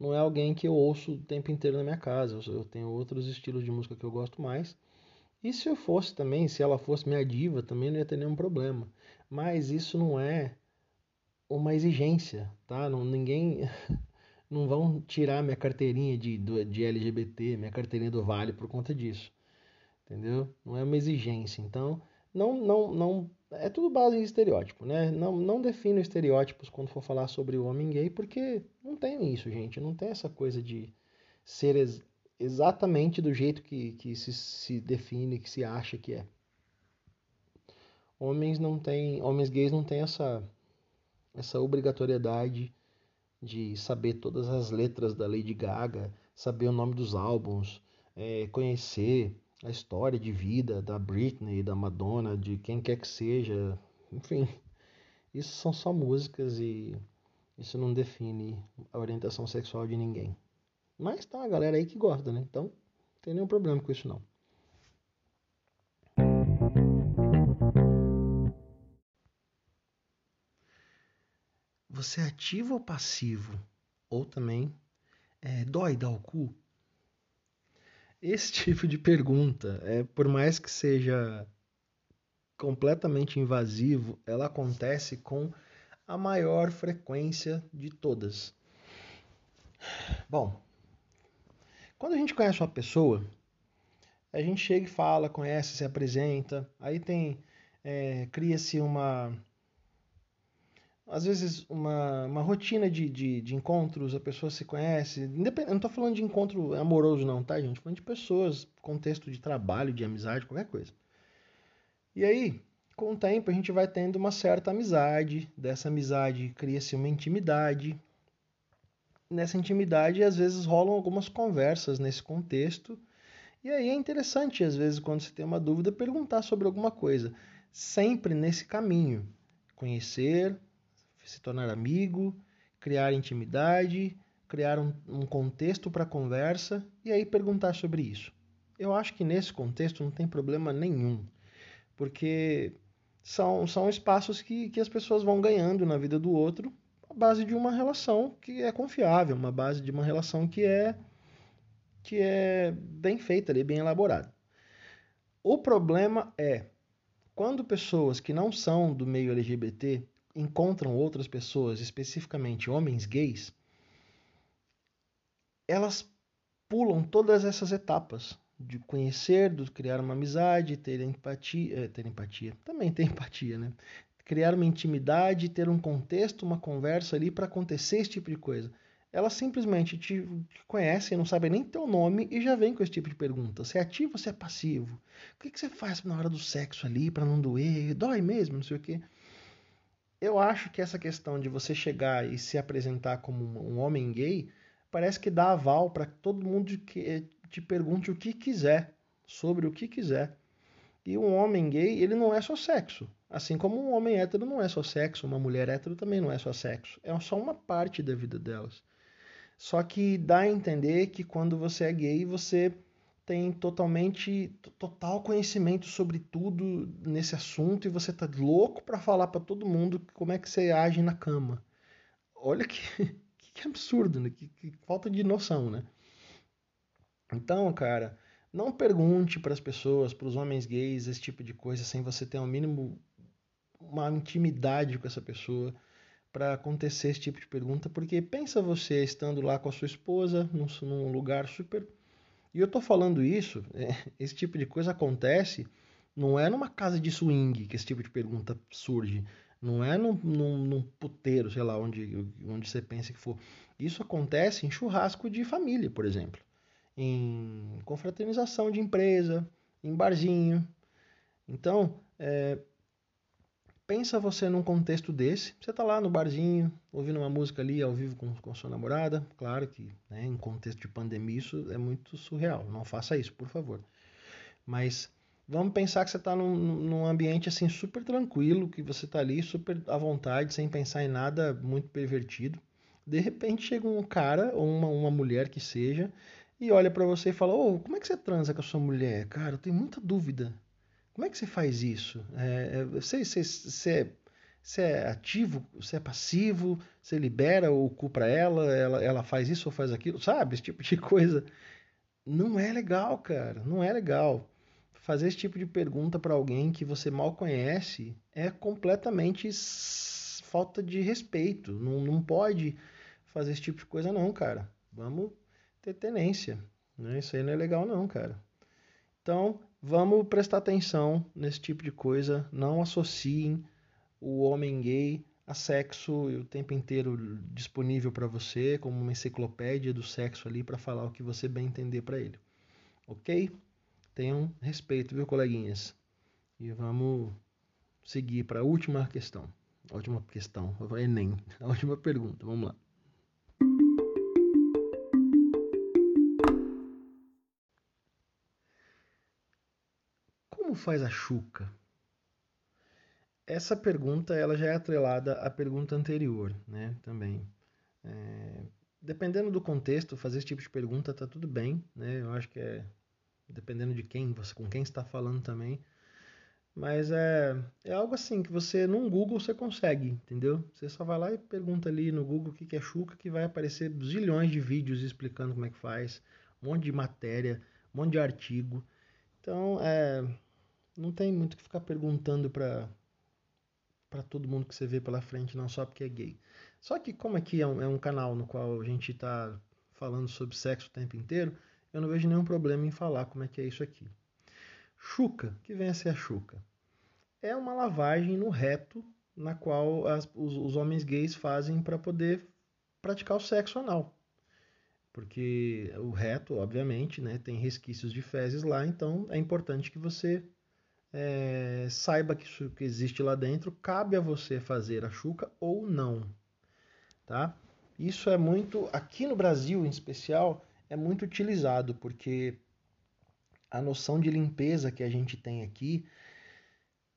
não é alguém que eu ouço o tempo inteiro na minha casa. Eu, eu tenho outros estilos de música que eu gosto mais. E se eu fosse também, se ela fosse minha diva, também não ia ter nenhum problema. Mas isso não é uma exigência, tá? Não, ninguém. Não vão tirar minha carteirinha de, de LGBT, minha carteirinha do Vale por conta disso. Entendeu? Não é uma exigência. Então, não, não, não. É tudo base em estereótipo, né? Não, não defino estereótipos quando for falar sobre o homem gay, porque não tem isso, gente. Não tem essa coisa de ser exatamente do jeito que, que se, se define, que se acha que é. Homens não têm, homens gays não têm essa essa obrigatoriedade de saber todas as letras da Lady Gaga, saber o nome dos álbuns, é, conhecer a história de vida da Britney, da Madonna, de quem quer que seja, enfim, isso são só músicas e isso não define a orientação sexual de ninguém. Mas tá a galera aí que gosta, né? Então, não tem nenhum problema com isso não. Você é ativo ou passivo? Ou também é, dói dar o cu? Esse tipo de pergunta, é, por mais que seja completamente invasivo, ela acontece com a maior frequência de todas. Bom, quando a gente conhece uma pessoa, a gente chega e fala, conhece, se apresenta, aí tem. É, cria-se uma. Às vezes, uma, uma rotina de, de, de encontros, a pessoa se conhece. Independ... Eu não estou falando de encontro amoroso, não, tá, gente? Falando de pessoas, contexto de trabalho, de amizade, qualquer coisa. E aí, com o tempo a gente vai tendo uma certa amizade, dessa amizade cria-se uma intimidade. Nessa intimidade, às vezes rolam algumas conversas nesse contexto, e aí é interessante, às vezes, quando você tem uma dúvida, perguntar sobre alguma coisa, sempre nesse caminho: conhecer, se tornar amigo, criar intimidade, criar um, um contexto para conversa e aí perguntar sobre isso. Eu acho que nesse contexto não tem problema nenhum, porque são, são espaços que, que as pessoas vão ganhando na vida do outro à base de uma relação que é confiável, uma base de uma relação que é que é bem feita, bem elaborada. O problema é quando pessoas que não são do meio LGBT encontram outras pessoas, especificamente homens gays, elas pulam todas essas etapas de conhecer, de criar uma amizade, ter empatia, é, ter empatia, também ter empatia, né? Criar uma intimidade, ter um contexto, uma conversa ali para acontecer esse tipo de coisa. Elas simplesmente te, te conhecem, não sabem nem teu nome e já vem com esse tipo de pergunta. Você é ativo ou você é passivo? O que, que você faz na hora do sexo ali para não doer? Dói mesmo, não sei o quê. Eu acho que essa questão de você chegar e se apresentar como um homem gay parece que dá aval para todo mundo que eh, te pergunte o que quiser, sobre o que quiser. E um homem gay, ele não é só sexo. Assim como um homem hétero não é só sexo, uma mulher hétero também não é só sexo. É só uma parte da vida delas. Só que dá a entender que quando você é gay, você tem totalmente total conhecimento sobre tudo nesse assunto e você tá louco para falar para todo mundo como é que você age na cama. Olha que que absurdo, né? Que, que falta de noção, né? Então, cara, não pergunte para as pessoas, para os homens gays, esse tipo de coisa sem você ter um mínimo uma intimidade com essa pessoa para acontecer esse tipo de pergunta, porque pensa você estando lá com a sua esposa num, num lugar super e eu tô falando isso, é, esse tipo de coisa acontece não é numa casa de swing que esse tipo de pergunta surge. Não é num, num, num, puteiro, sei lá, onde, onde você pensa que for. Isso acontece em churrasco de família, por exemplo. Em confraternização de empresa, em barzinho. Então, é, pensa você num contexto desse. Você está lá no barzinho, ouvindo uma música ali ao vivo com, com sua namorada. Claro que né, em contexto de pandemia isso é muito surreal. Não faça isso, por favor. Mas Vamos pensar que você está num, num, ambiente assim super tranquilo, que você está ali super à vontade, sem pensar em nada muito pervertido. De repente chega um cara ou uma, uma mulher que seja e olha para você e fala: Ô, oh, como é que você transa com a sua mulher? Cara, eu tenho muita dúvida. Como é que você faz isso? É, é é, você é ativo? Você é passivo? Você libera o cu ela, ela? Ela faz isso ou faz aquilo? Sabe? Esse tipo de coisa. Não é legal, cara. Não é legal fazer esse tipo de pergunta para alguém que você mal conhece é completamente falta de respeito. Não, não pode fazer esse tipo de coisa, não, cara. Vamos ter tenência. Né? Isso aí não é legal, não, cara. Então, vamos prestar atenção nesse tipo de coisa. Não associem o homem gay a sexo o tempo inteiro disponível para você, como uma enciclopédia do sexo ali para falar o que você bem entender para ele. Ok? Tenham respeito, viu, coleguinhas? E vamos seguir para a última questão. Última questão, Enem. A última pergunta, vamos lá. Como faz a chuca? Essa pergunta ela já é atrelada à pergunta anterior, né? Também. É, dependendo do contexto, fazer esse tipo de pergunta tá tudo bem, né? Eu acho que é dependendo de quem você com quem está falando também. Mas é, é algo assim que você num Google você consegue, entendeu? Você só vai lá e pergunta ali no Google o que é Xuca que vai aparecer zilhões de vídeos explicando como é que faz, um monte de matéria, um monte de artigo. Então, é, não tem muito que ficar perguntando para para todo mundo que você vê pela frente, não só porque é gay. Só que como aqui é um, é um canal no qual a gente está falando sobre sexo o tempo inteiro, eu não vejo nenhum problema em falar como é que é isso aqui. Chuca, que vem a ser a chuca? É uma lavagem no reto na qual as, os, os homens gays fazem para poder praticar o sexo anal. Porque o reto, obviamente, né, tem resquícios de fezes lá, então é importante que você é, saiba que isso que existe lá dentro, cabe a você fazer a chuca ou não, tá? Isso é muito, aqui no Brasil em especial, é muito utilizado, porque a noção de limpeza que a gente tem aqui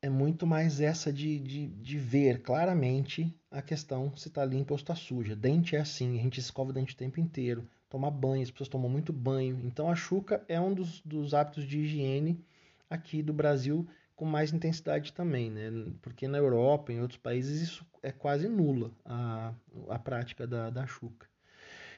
é muito mais essa de, de, de ver claramente a questão se está limpa ou está suja. Dente é assim, a gente escova o dente o tempo inteiro, toma banho, as pessoas tomam muito banho. Então a chuca é um dos, dos hábitos de higiene aqui do Brasil com mais intensidade também, né? Porque na Europa, em outros países, isso é quase nula a, a prática da, da chuca.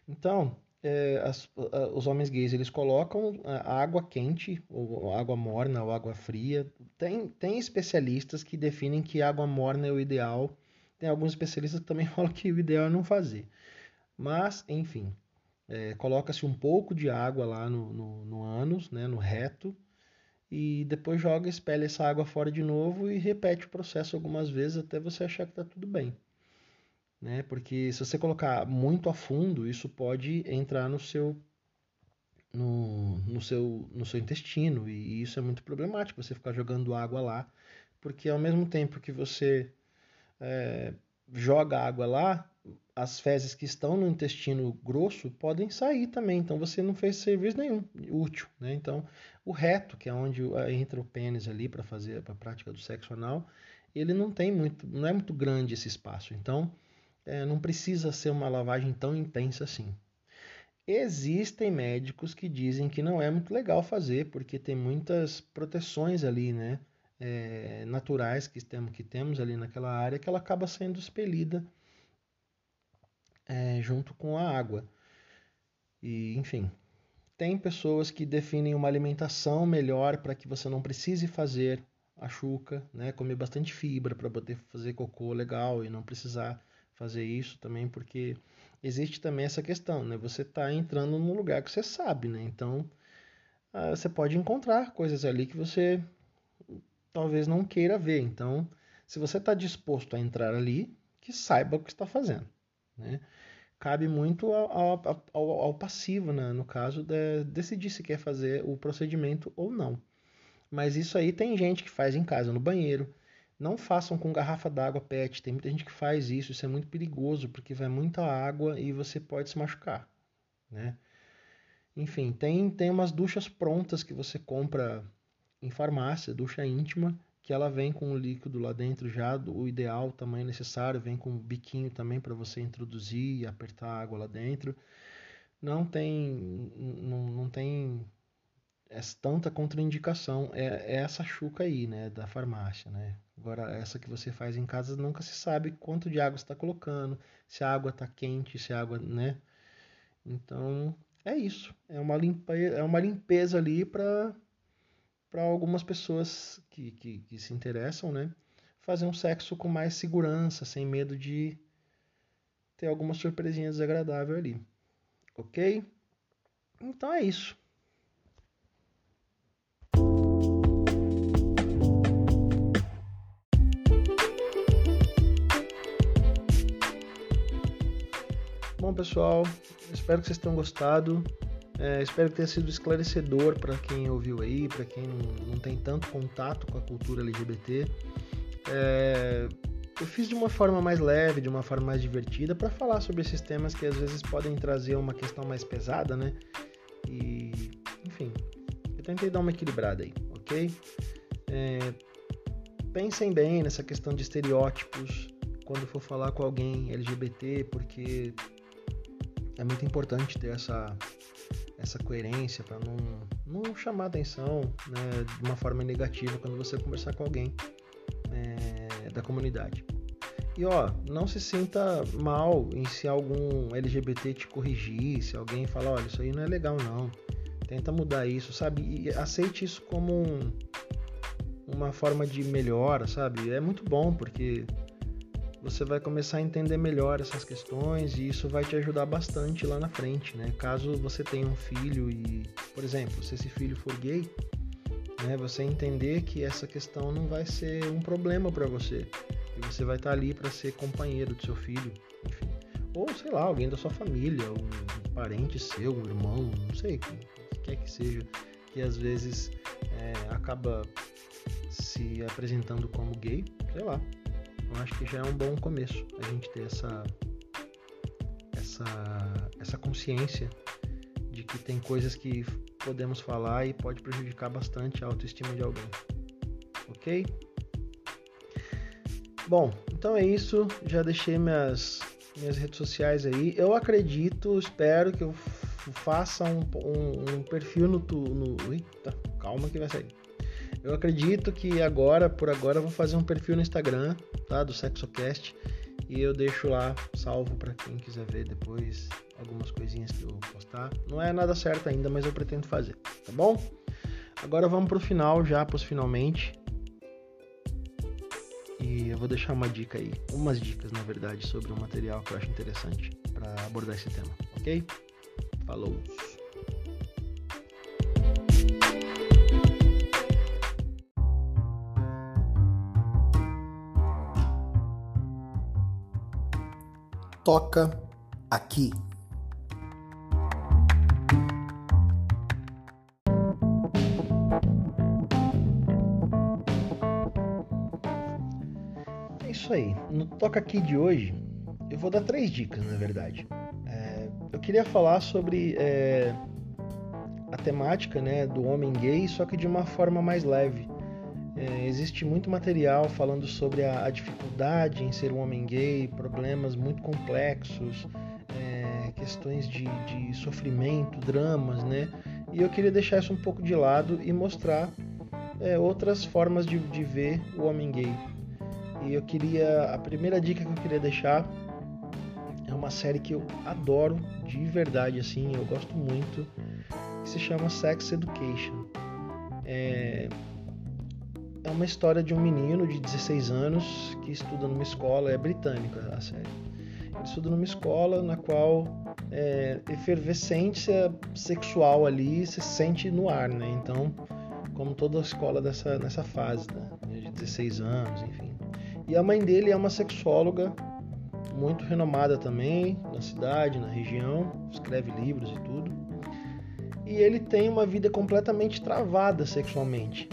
Então, é, as, a, os homens gays eles colocam a água quente, ou água morna, ou água fria. Tem, tem especialistas que definem que água morna é o ideal. Tem alguns especialistas que também falam que o ideal é não fazer. Mas, enfim, é, coloca-se um pouco de água lá no, no, no ânus, né, no reto, e depois joga, espelha essa água fora de novo e repete o processo algumas vezes até você achar que está tudo bem. Né? Porque se você colocar muito a fundo, isso pode entrar no seu no, no, seu, no seu intestino e isso é muito problemático você ficar jogando água lá, porque ao mesmo tempo que você é, joga água lá, as fezes que estão no intestino grosso podem sair também, então você não fez serviço nenhum útil, né? Então, o reto, que é onde entra o pênis ali para fazer a prática do sexo anal, ele não tem muito, não é muito grande esse espaço, então é, não precisa ser uma lavagem tão intensa assim. Existem médicos que dizem que não é muito legal fazer, porque tem muitas proteções ali, né? É, naturais que temos, que temos ali naquela área que ela acaba sendo expelida é, junto com a água. E, enfim, tem pessoas que definem uma alimentação melhor para que você não precise fazer a chuca, né? Comer bastante fibra para poder fazer cocô legal e não precisar fazer isso também, porque existe também essa questão, né? Você está entrando num lugar que você sabe, né? Então, ah, você pode encontrar coisas ali que você talvez não queira ver. Então, se você está disposto a entrar ali, que saiba o que está fazendo. Né? Cabe muito ao, ao, ao passivo, né? no caso, de decidir se quer fazer o procedimento ou não. Mas isso aí tem gente que faz em casa, no banheiro. Não façam com garrafa d'água PET. Tem muita gente que faz isso. Isso é muito perigoso porque vai muita água e você pode se machucar. Né? Enfim, tem, tem umas duchas prontas que você compra em farmácia, ducha íntima, que ela vem com o líquido lá dentro já, o ideal, o tamanho necessário, vem com um biquinho também para você introduzir e apertar a água lá dentro. Não tem, não, não tem essa, tanta contraindicação. É, é essa chuca aí, né, da farmácia, né? Agora, essa que você faz em casa, nunca se sabe quanto de água está colocando, se a água está quente, se a água, né? Então, é isso. É uma, limpa, é uma limpeza ali para para algumas pessoas que, que, que, se interessam, né? Fazer um sexo com mais segurança, sem medo de ter alguma surpresinha desagradável ali. Ok? Então é isso. Bom, pessoal, espero que vocês tenham gostado. É, espero que tenha sido esclarecedor para quem ouviu aí, para quem não, não, tem tanto contato com a cultura LGBT. É, eu fiz de uma forma mais leve, de uma forma mais divertida, para falar sobre esses temas que às vezes podem trazer uma questão mais pesada, né? E, enfim, eu tentei dar uma equilibrada aí, ok? É, pensem bem nessa questão de estereótipos quando for falar com alguém LGBT, porque é muito importante ter essa essa coerência para não, não chamar atenção né, de uma forma negativa quando você conversar com alguém é, da comunidade. E ó, não se sinta mal em se algum LGBT te corrigir, se alguém falar, olha, isso aí não é legal não. Tenta mudar isso, sabe? E aceite isso como um, uma forma de melhora, sabe? É muito bom porque você vai começar a entender melhor essas questões e isso vai te ajudar bastante lá na frente, né? Caso você tenha um filho e, por exemplo, se esse filho for gay, né, você entender que essa questão não vai ser um problema para você e você vai estar tá ali para ser companheiro do seu filho, enfim, ou sei lá, alguém da sua família, um parente seu, um irmão, não sei, o que quer que seja, que às vezes é, acaba se apresentando como gay, sei lá. Eu acho que já é um bom começo a gente ter essa essa essa consciência de que tem coisas que podemos falar e pode prejudicar bastante a autoestima de alguém. OK? Bom, então é isso. Já deixei minhas minhas redes sociais aí. Eu acredito, espero que eu faça um, um, um perfil no, no. Eita, calma que vai sair. Eu acredito que agora, por agora, eu vou fazer um perfil no Instagram, tá? Do SexoCast. E eu deixo lá salvo para quem quiser ver depois algumas coisinhas que eu postar. Não é nada certo ainda, mas eu pretendo fazer, tá bom? Agora vamos pro final já, pros finalmente. E eu vou deixar uma dica aí, umas dicas na verdade, sobre um material que eu acho interessante para abordar esse tema, ok? Falou! Toca aqui. É isso aí. No Toca Aqui de hoje, eu vou dar três dicas, na verdade. É, eu queria falar sobre é, a temática né, do homem gay, só que de uma forma mais leve. É, existe muito material falando sobre a, a, dificuldade em ser um homem gay, problemas muito complexos, é, questões de, de, sofrimento, dramas, né? E eu queria deixar isso um pouco de lado e mostrar é, outras formas de, de ver o homem gay. E eu queria. A primeira dica que eu queria deixar é uma série que eu adoro de verdade, assim, eu gosto muito, que se chama Sex Education. É, é uma história de um menino de 16 anos que estuda numa escola, é britânica a série. Ele estuda numa escola na qual é, efervescência sexual ali se sente no ar, né? Então, como toda escola dessa, nessa fase, né? de 16 anos, enfim. E a mãe dele é uma sexóloga muito renomada também na cidade, na região, escreve livros e tudo. E ele tem uma vida completamente travada sexualmente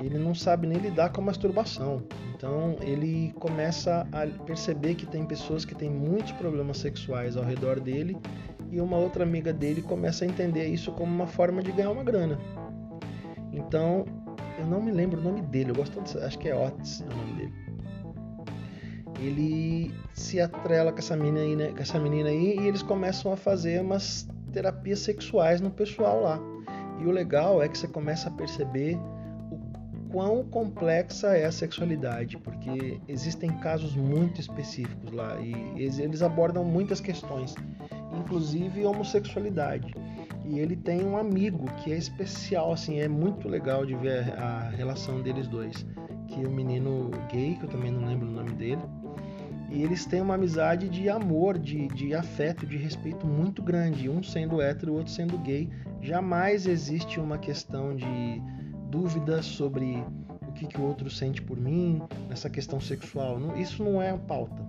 ele não sabe nem lidar com a masturbação. Então ele começa a perceber que tem pessoas que têm muitos problemas sexuais ao redor dele e uma outra amiga dele começa a entender isso como uma forma de ganhar uma grana. Então, eu não me lembro o nome dele, eu gosto de, acho que é Otis é o nome dele. Ele se atrela com essa menina aí, né, com essa menina aí e eles começam a fazer umas terapias sexuais no pessoal lá. E o legal é que você começa a perceber quão complexa é a sexualidade, porque existem casos muito específicos lá e eles abordam muitas questões, inclusive homossexualidade. E ele tem um amigo que é especial, assim, é muito legal de ver a relação deles dois, que é um menino gay, que eu também não lembro o nome dele, e eles têm uma amizade de amor, de, de afeto, de respeito muito grande, um sendo hétero, o outro sendo gay. Jamais existe uma questão de dúvidas sobre o que, que o outro sente por mim, nessa questão sexual. Isso não é pauta.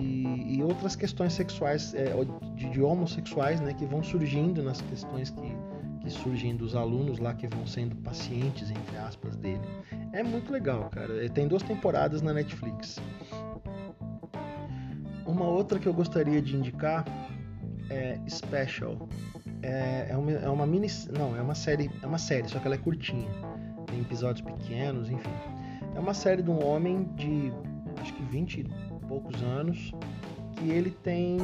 E, e outras questões sexuais, é, de, de, homossexuais, né, que vão surgindo nas questões que, que surgem dos alunos lá que vão sendo pacientes, entre aspas, dele. É muito legal, cara. Tem duas temporadas na Netflix. Uma outra que eu gostaria de indicar é Special. É, é, uma, é uma mini. Não, é uma série. É uma série, só que ela é curtinha. Tem episódios pequenos, enfim. É uma série de um homem de acho que 20 e poucos anos que ele tem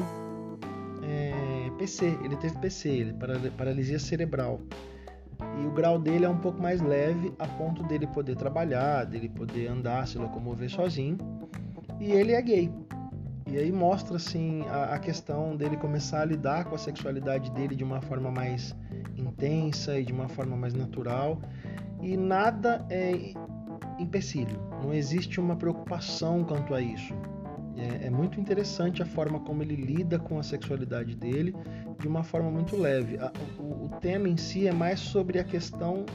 é, PC, ele teve PC, ele paralisia cerebral. E o grau dele é um pouco mais leve, a ponto dele poder trabalhar, dele poder andar, se locomover sozinho. E ele é gay. E aí mostra assim a, a, questão dele começar a lidar com a sexualidade dele de uma forma mais intensa e de uma forma mais natural. E nada é empecilho, não existe uma preocupação quanto a isso. É, é, muito interessante a forma como ele lida com a sexualidade dele de uma forma muito leve. A, o, o, tema em si é mais sobre a questão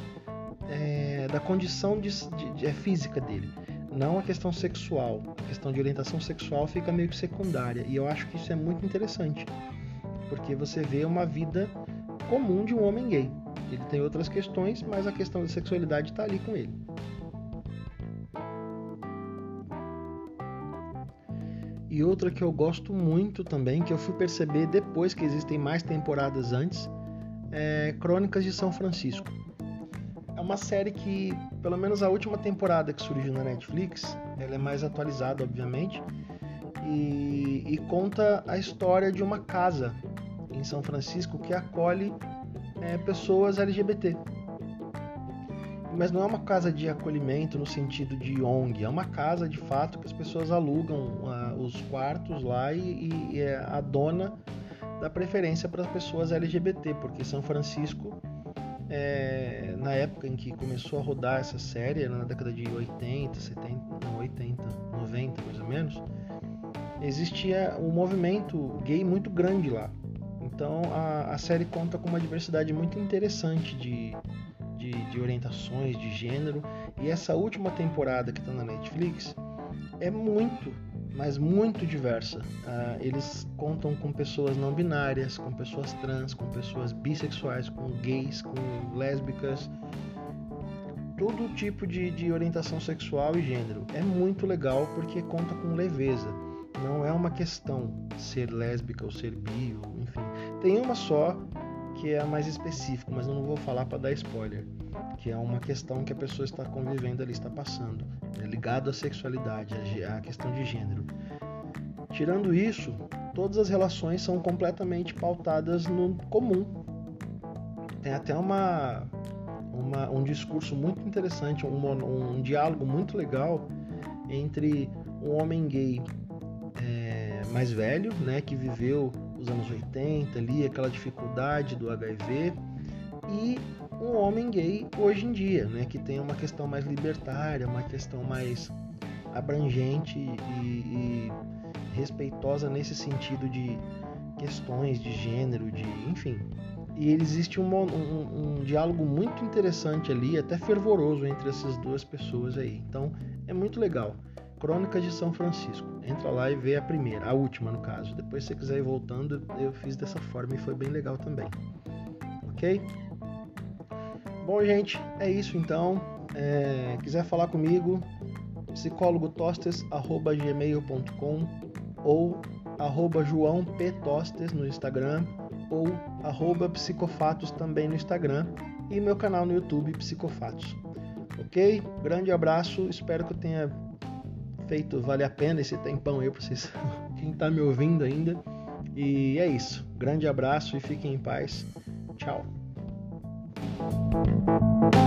é, da condição de, de, de, é física dele não a questão sexual. A questão de orientação sexual fica meio que secundária. E eu acho que isso é muito interessante. Porque você vê uma vida comum de um homem gay. Ele tem outras questões, mas a questão da sexualidade está ali com ele. E outra que eu gosto muito também, que eu fui perceber depois que existem mais temporadas antes, é Crônicas de São Francisco. Uma série que, pelo menos a última temporada que surgiu na Netflix, ela é mais atualizada, obviamente, e, e conta a história de uma casa em São Francisco que acolhe é, pessoas LGBT. Mas não é uma casa de acolhimento no sentido de ONG, é uma casa de fato que as pessoas alugam os quartos lá e, e é a dona dá preferência para as pessoas LGBT, porque São Francisco, é, na época em que começou a rodar essa série, na década de 80, 70, não, 80, 90 mais ou menos, existia um movimento gay muito grande lá. Então a, a série conta com uma diversidade muito interessante de, de, de orientações, de gênero. E essa última temporada que está na Netflix é muito, mas muito diversa. Uh, eles contam com pessoas não binárias, com pessoas trans, com pessoas bissexuais, com gays, com lésbicas, todo tipo de, de orientação sexual e gênero. É muito legal porque conta com leveza. Não é uma questão ser lésbica ou ser bi, enfim. Tem uma só que é a mais específica, mas eu não vou falar para dar spoiler, que é uma questão que a pessoa está convivendo ali, está passando, é ligado à sexualidade, à questão de gênero. Tirando isso, todas as relações são completamente pautadas no comum. Tem até uma, uma um discurso muito interessante, um, um diálogo muito legal entre um homem gay é, mais velho, né, que viveu os anos 80 ali, aquela dificuldade do HIV, e um homem gay hoje em dia, né, que tem uma questão mais libertária, uma questão mais abrangente e, e respeitosa nesse sentido de questões de gênero, de enfim. E existe um, um, um, diálogo muito interessante ali, até fervoroso entre essas duas pessoas aí. Então é muito legal. Crônicas de São Francisco. Entra lá e vê a primeira, a última no caso. Depois, se você quiser ir voltando, eu fiz dessa forma e foi bem legal também. Ok? Bom, gente, é isso então. É, quiser falar comigo, psicólogotostes.gmail.com ou arroba João P. Tostes no Instagram ou arroba Psicofatos também no Instagram e meu canal no YouTube Psicofatos. Ok? Grande abraço, espero que eu tenha feito vale a pena esse tempão aí para vocês, quem está me ouvindo ainda. E é isso. Grande abraço e fiquem em paz. Tchau. Thank you.